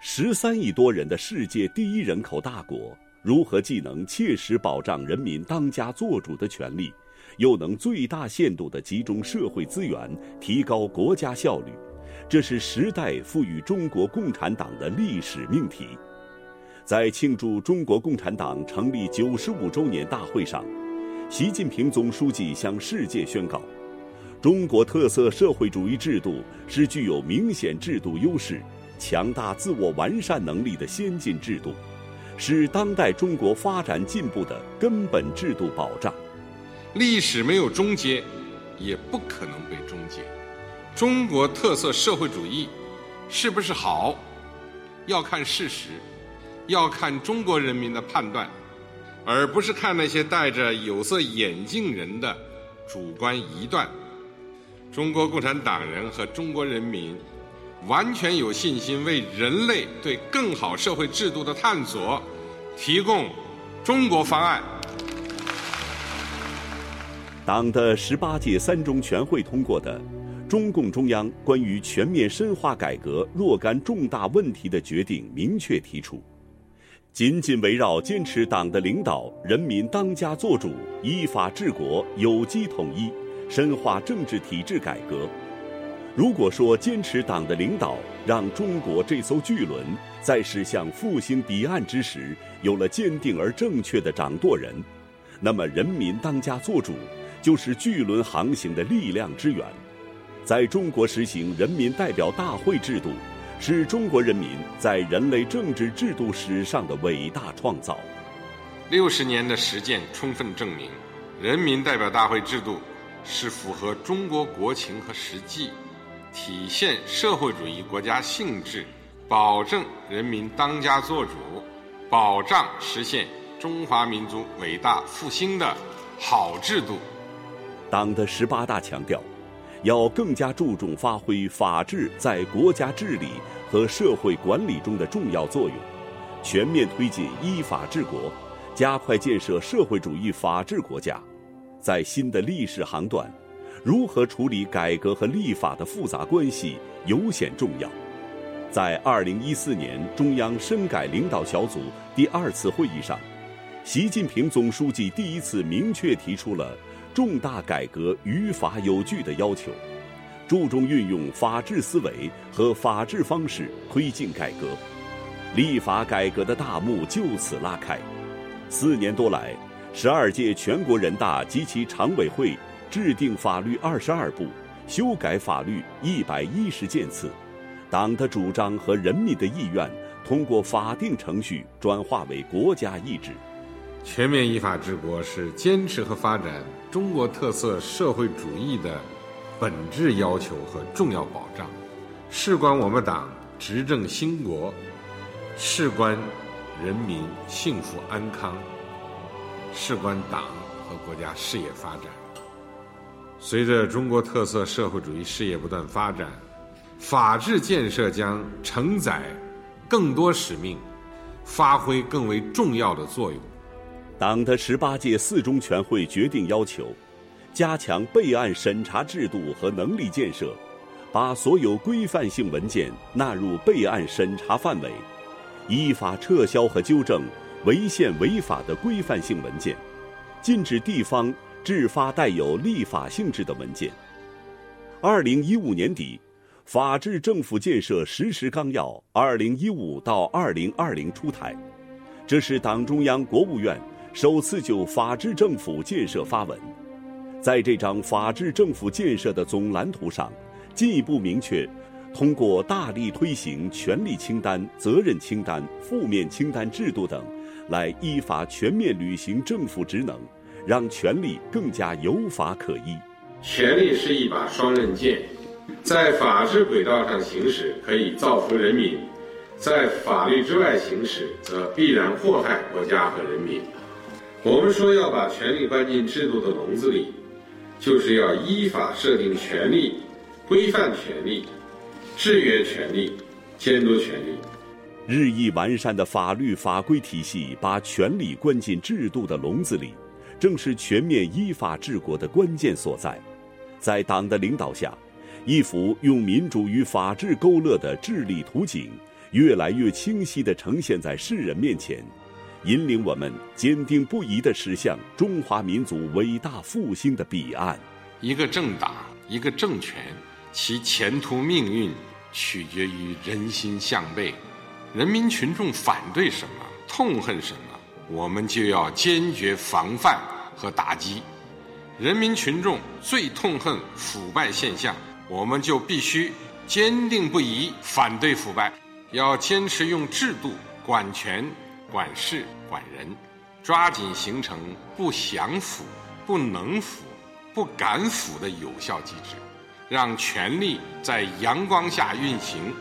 十三亿多人的世界第一人口大国，如何既能切实保障人民当家作主的权利，又能最大限度地集中社会资源，提高国家效率？这是时代赋予中国共产党的历史命题。在庆祝中国共产党成立九十五周年大会上，习近平总书记向世界宣告：中国特色社会主义制度是具有明显制度优势。强大自我完善能力的先进制度，是当代中国发展进步的根本制度保障。历史没有终结，也不可能被终结。中国特色社会主义是不是好，要看事实，要看中国人民的判断，而不是看那些戴着有色眼镜人的主观臆断。中国共产党人和中国人民。完全有信心为人类对更好社会制度的探索提供中国方案。党的十八届三中全会通过的中共中央关于全面深化改革若干重大问题的决定明确提出，紧紧围绕坚持党的领导、人民当家作主、依法治国、有机统一，深化政治体制改革。如果说坚持党的领导，让中国这艘巨轮在驶向复兴彼岸之时有了坚定而正确的掌舵人，那么人民当家作主就是巨轮航行的力量之源。在中国实行人民代表大会制度，是中国人民在人类政治制度史上的伟大创造。六十年的实践充分证明，人民代表大会制度是符合中国国情和实际。体现社会主义国家性质，保证人民当家作主，保障实现中华民族伟大复兴的好制度。党的十八大强调，要更加注重发挥法治在国家治理和社会管理中的重要作用，全面推进依法治国，加快建设社会主义法治国家。在新的历史航段。如何处理改革和立法的复杂关系尤显重要。在二零一四年中央深改领导小组第二次会议上，习近平总书记第一次明确提出了重大改革于法有据的要求，注重运用法治思维和法治方式推进改革，立法改革的大幕就此拉开。四年多来，十二届全国人大及其常委会。制定法律二十二部，修改法律一百一十件次，党的主张和人民的意愿通过法定程序转化为国家意志。全面依法治国是坚持和发展中国特色社会主义的本质要求和重要保障，事关我们党执政兴国，事关人民幸福安康，事关党和国家事业发展。随着中国特色社会主义事业不断发展，法治建设将承载更多使命，发挥更为重要的作用。党的十八届四中全会决定要求，加强备案审查制度和能力建设，把所有规范性文件纳入备案审查范围，依法撤销和纠正违宪违法的规范性文件，禁止地方。制发带有立法性质的文件。二零一五年底，《法治政府建设实施纲要（二零一五到二零二零）》出台，这是党中央、国务院首次就法治政府建设发文。在这张法治政府建设的总蓝图上，进一步明确，通过大力推行权力清单、责任清单、负面清单制度等，来依法全面履行政府职能。让权力更加有法可依。权力是一把双刃剑，在法治轨道上行使可以造福人民，在法律之外行使则必然祸害国家和人民。我们说要把权力关进制度的笼子里，就是要依法设定权力、规范权力、制约权力、监督权力。日益完善的法律法规体系，把权力关进制度的笼子里。正是全面依法治国的关键所在，在党的领导下，一幅用民主与法治勾勒的治理图景，越来越清晰地呈现在世人面前，引领我们坚定不移地驶向中华民族伟大复兴的彼岸。一个政党，一个政权，其前途命运取决于人心向背。人民群众反对什么，痛恨什么，我们就要坚决防范和打击。人民群众最痛恨腐败现象，我们就必须坚定不移反对腐败。要坚持用制度管权、管事、管人，抓紧形成不想腐、不能腐、不敢腐的有效机制，让权力在阳光下运行。